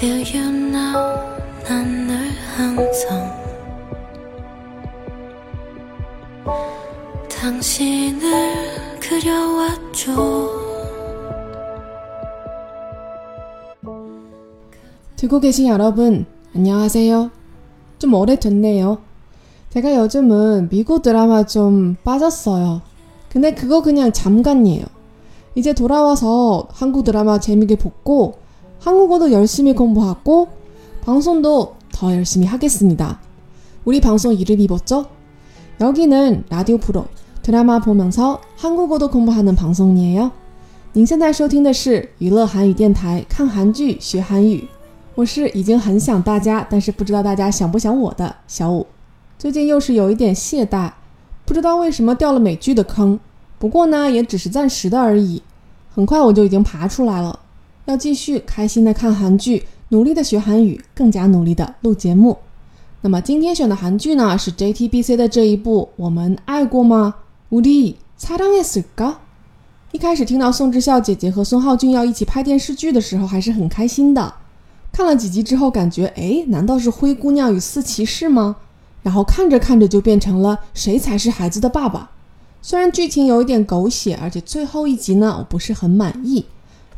Feel you now 난 늘 항상 당신을 그려왔죠 듣고 계신 여러분, 안녕하세요. 좀 오래됐네요. 제가 요즘은 미국 드라마 좀 빠졌어요. 근데 그거 그냥 잠깐이에요. 이제 돌아와서 한국 드라마 재밌게 보고 한국어도 열심히 공부하고 방송도 더 열심히 하겠습니다. 우리 방송 이름이 뭐죠? 여기는 라디오 프로 드라마 보면서 한국어도 공부하는 방송이에요. 您现在收听的是娱乐韩语电台，看韩剧学韩语。我是已经很想大家，但是不知道大家想不想我的小五。最近又是有一点懈怠，不知道为什么掉了美剧的坑。不过呢，也只是暂时的而已，很快我就已经爬出来了。 要继续开心的看韩剧，努力的学韩语，更加努力的录节目。那么今天选的韩剧呢，是 JTBC 的这一部《我们爱过吗》。우리사랑했을까一开始听到宋智孝姐姐和孙浩俊要一起拍电视剧的时候，还是很开心的。看了几集之后，感觉哎，难道是灰姑娘与四骑士吗？然后看着看着就变成了谁才是孩子的爸爸。虽然剧情有一点狗血，而且最后一集呢，我不是很满意，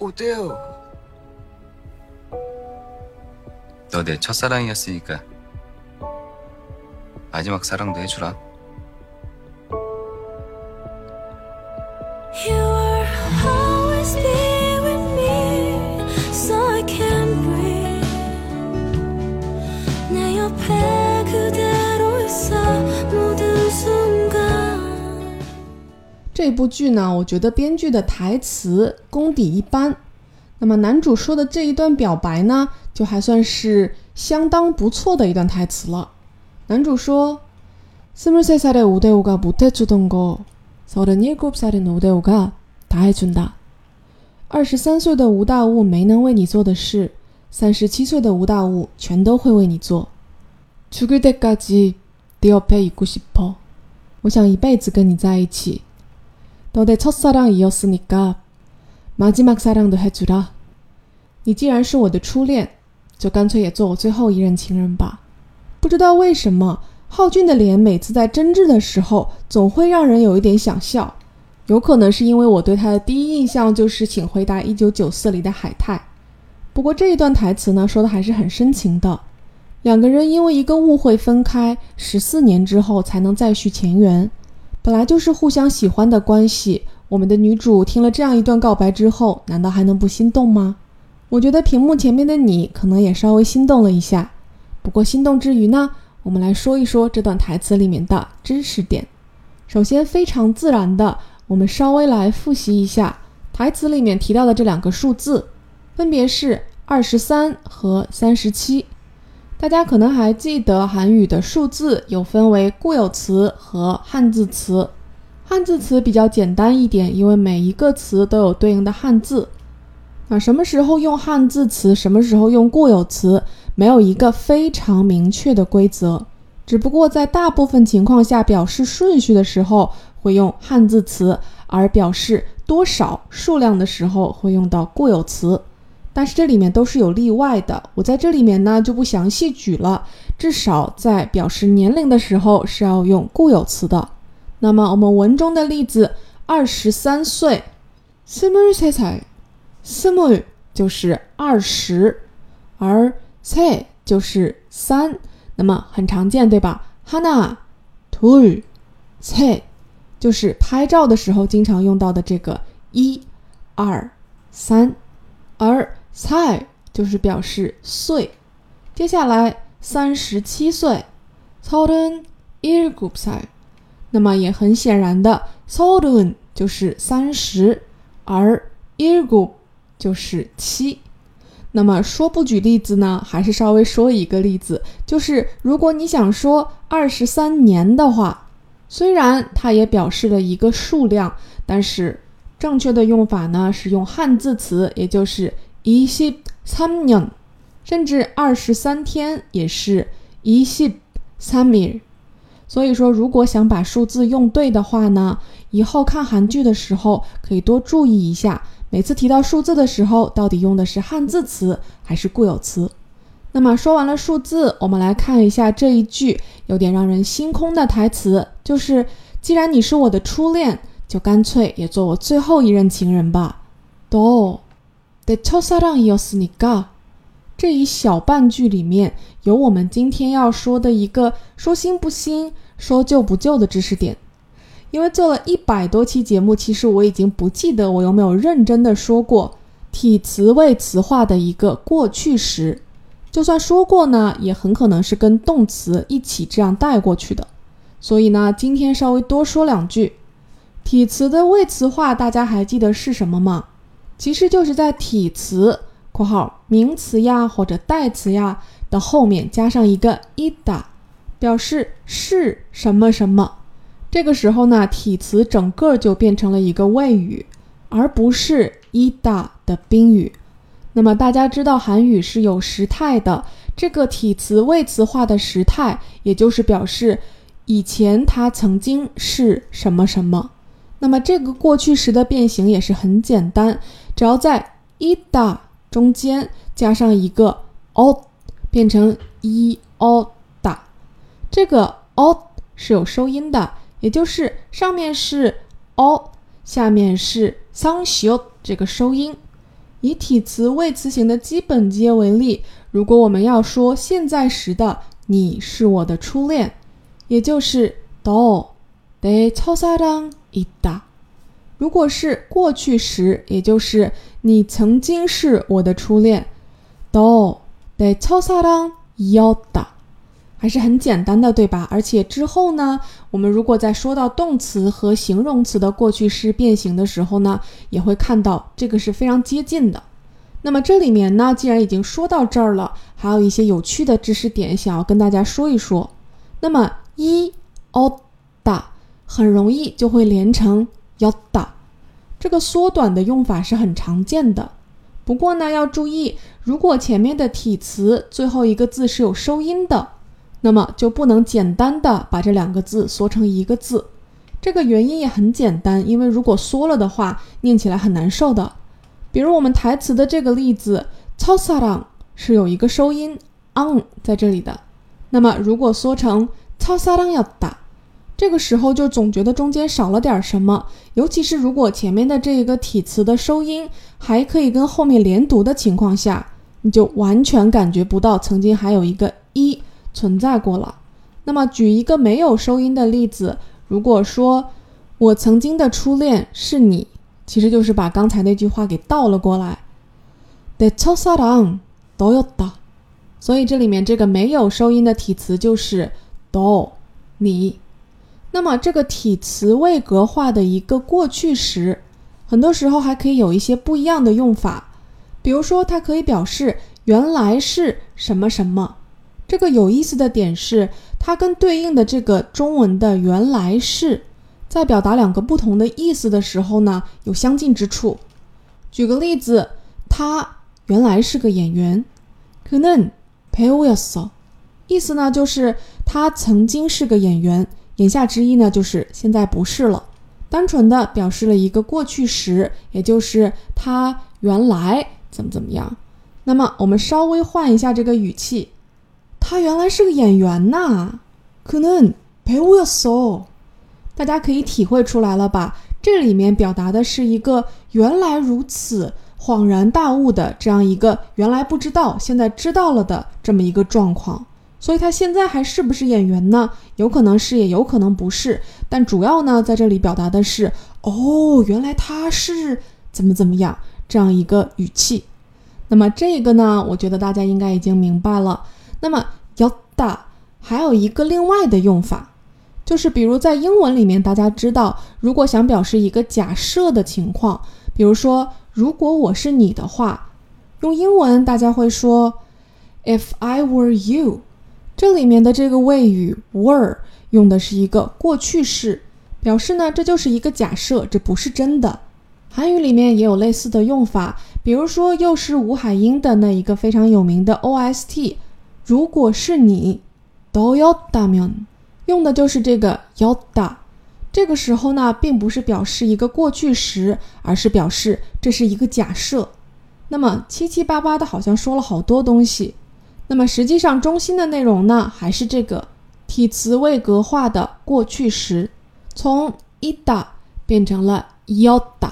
오대우 너내 첫사랑이었으니까 마지막 사랑도 해주라. 这部剧呢，我觉得编剧的台词功底一般。那么男主说的这一段表白呢，就还算是相当不错的一段台词了。男主说：“스물세살의우대우가못해주던거서른일곱살인우대우가다해준다。”二十三岁的吴大悟没能为你做的事，三十七岁的吴大悟全都会为你做。죽을때까지네옆에있고싶어。 我想一辈子跟你在一起。 너내첫사랑이었으니까마지막사랑도해주라。 你既然是我的初恋，就干脆也做我最后一任情人吧。不知道为什么，浩俊的脸每次在真挚的时候，总会让人有一点想笑。有可能是因为我对他的第一印象就是《请回答一九九四》里的海泰。不过这一段台词呢，说的还是很深情的。两个人因为一个误会分开，十四年之后才能再续前缘。 本来就是互相喜欢的关系，我们的女主听了这样一段告白之后，难道还能不心动吗？我觉得屏幕前面的你可能也稍微心动了一下。不过心动之余呢，我们来说一说这段台词里面的知识点。首先，非常自然的，我们稍微来复习一下台词里面提到的这两个数字，分别是二十三和三十七。大家可能还记得韩语的数字有分为固有词和汉字词。汉字词比较简单一点，因为每一个词都有对应的汉字。那什么时候用汉字词，什么时候用固有词，没有一个非常明确的规则。只不过在大部分情况下，表示顺序的时候会用汉字词，而表示多少数量的时候会用到固有词。但是这里面都是有例外的，我在这里面呢就不详细举了。至少在表示年龄的时候是要用固有词的。那么我们文中的例子，二十三岁，스물세 살， 스물就是二十，而세就是三，那么很常见，对吧？하나 둘 셋， 就是拍照的时候经常用到的这个一、二、三，而 살就是表示岁。接下来三十七岁，서른일곱 살。 那么也很显然的서른就是三十，而일곱就是七。 那么说不举例子呢，还是稍微说一个例子，就是如果你想说二十三年的话，虽然它也表示了一个数量，但是正确的用法呢是用汉字词，也就是 이십삼 년， 甚至二十三天也是이십삼 일。 所以说，如果想把数字用对的话呢，以后看韩剧的时候可以多注意一下。每次提到数字的时候，到底用的是汉字词还是固有词？那么说完了数字，我们来看一下这一句有点让人心空的台词，就是“既然你是我的初恋，就干脆也做我最后一任情人吧。”도 내첫사랑이었으니 까。 这一小半句里面有我们今天要说的一个说新不新、说旧不旧的知识点。因为做了一百多期节目，其实我已经不记得我有没有认真的说过体词谓词化的一个过去时。就算说过呢，也很可能是跟动词一起这样带过去的。所以呢，今天稍微多说两句，体词的谓词化，大家还记得是什么吗？ 其实就是在体词（括号名词呀或者代词呀）的后面加上一个伊达，表示是什么什么。这个时候呢，体词整个就变成了一个谓语，而不是伊达的宾语。那么大家知道韩语是有时态的，这个体词谓词化的时态，也就是表示以前它曾经是什么什么。那么这个过去时的变形也是很简单，只要在伊达中间加上一个 o，变成伊奥达。这个 o 是有收音的。也就是上面是 o，下面是 sang xiu 这个收音。以体词谓词型的基本接为例，如果我们要说现在时的你是我的初恋，也就是 do 내첫사랑이 다。 如果是过去时，也就是你曾经是我的初恋，도내첫사랑이었 다。 还是很简单的，对吧？而且之后呢，我们如果在说到动词和形容词的过去式变形的时候呢，也会看到这个是非常接近的。那么这里面呢，既然已经说到这儿了，还有一些有趣的知识点想要跟大家说一说。那么一어 다， 很容易就会连成要打，这个缩短的用法是很常见的，不过呢要注意，如果前面的体词最后一个字是有收音的。那么就不能简单的把这两个字缩成一个字，这个原因也很简单，因为如果缩了的话，念起来很难受的。比如我们台词的这个例子，操萨朗是有一个收音 on 在这里的，那么如果缩成操萨朗要打。这个时候就总觉得中间少了点什么，尤其是如果前面的这一个体词的收音还可以跟后面连读的情况下，你就完全感觉不到曾经还有一个一。存在过了。那么，举一个没有收音的例子，如果说我曾经的初恋是你，其实就是把刚才那句话给倒了过来。내첫사랑너였 다。 所以这里面这个没有收音的体词就是너你。 那么这个体词位格化的一个过去时，很多时候还可以有一些不一样的用法。比如说，它可以表示原来是什么什么。这个有意思的点是，它跟对应的这个中文的原来是在表达两个不同的意思的时候呢，有相近之处。举个例子，他原来是个演员，可能배우였 어， 意思呢就是他曾经是个演员， 言下之意呢就是现在不是了。单纯的表示了一个过去时也就是他原来怎么怎么样。那么我们稍微换一下这个语气他原来是个演员呐可能别握手。大家可以体会出来了吧？这里面表达的是一个原来如此恍然大悟的这样一个原来不知道现在知道了的这么一个状况所以他现在还是不是演员呢？有可能是，也有可能不是。但主要呢，在这里表达的是哦，原来他是怎么怎么样这样一个语气。那么这个呢，我觉得大家应该已经明白了。那么 yoda 还有一个另外的用法，就是比如在英文里面，大家知道，如果想表示一个假设的情况，比如说如果我是你的话，用英文大家会说 "If I were you"，这里面的这个谓语 were 用的是一个过去式，表示呢，这就是一个假设，这不是真的。韩语里面也有类似的用法，比如说又是吴海英的那一个非常有名的 OST 如果是你，do you，用的就是这个 yota。这个时候呢，并不是表示一个过去时，而是表示这是一个假设。那么七七八八的好像说了好多东西。那么实际上中心的内容呢还是这个体词未格化的过去时从 ida 变成了 yoda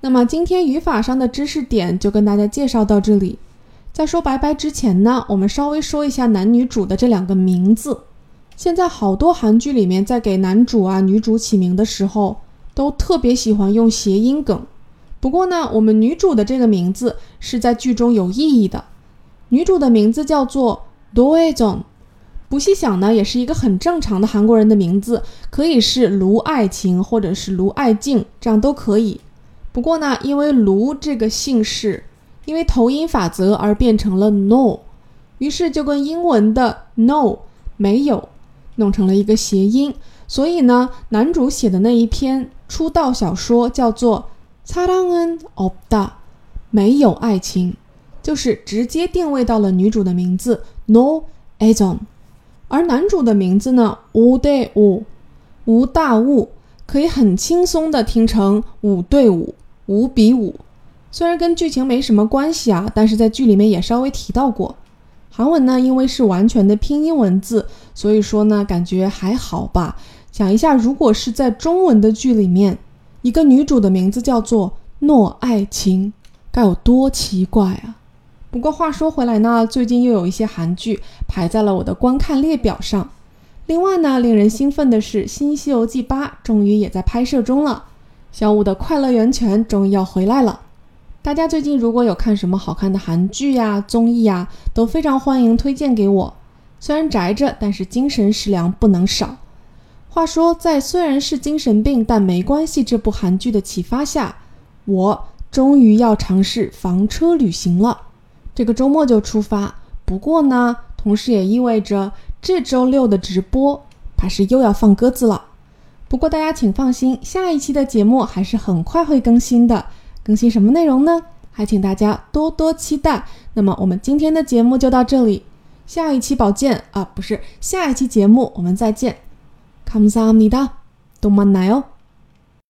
那么今天语法上的知识点就跟大家介绍到这里。在说拜拜之前呢我们稍微说一下男女主的这两个名字。现在好多韩剧里面在给男主啊女主起名的时候都特别喜欢用谐音梗。不过呢我们女主的这个名字是在剧中有意义的。女主的名字叫做 Do e j o n 不细想呢，也是一个很正常的韩国人的名字，可以是卢爱晴或者是卢爱静，这样都可以。不过呢，因为卢这个姓氏，因为头音法则而变成了 No，于是就跟英文的 No 没有弄成了一个谐音。所以呢，男主写的那一篇出道小说叫做《사랑은없다》，没有爱情， 就是直接定位到了女主的名字 No a j o n 而男主的名字呢，无对五，无大物，可以很轻松的听成五对五。五比五，虽然跟剧情没什么关系啊，但是在剧里面也稍微提到过。韩文呢，因为是完全的拼音文字，所以说呢，感觉还好吧。想一下，如果是在中文的剧里面，一个女主的名字叫做诺爱情，该有多奇怪啊！不过话说回来呢，最近又有一些韩剧排在了我的观看列表上。另外呢，令人兴奋的是，《新西游记八》终于也在拍摄中了。小五的快乐源泉终于要回来了。大家最近如果有看什么好看的韩剧呀、综艺呀，都非常欢迎推荐给我。虽然宅着，但是精神食粮不能少。话说，在虽然是精神病，但没关系这部韩剧的启发下，我终于要尝试房车旅行了。这个周末就出发。不过呢，同时也意味着这周六的直播怕是又要放鸽子了。不过大家请放心，下一期的节目还是很快会更新的。更新什么内容呢？还请大家多多期待。那么我们今天的节目就到这里，下一期保健啊，不是下一期节目我们再见。감사합니 다， 동만나요。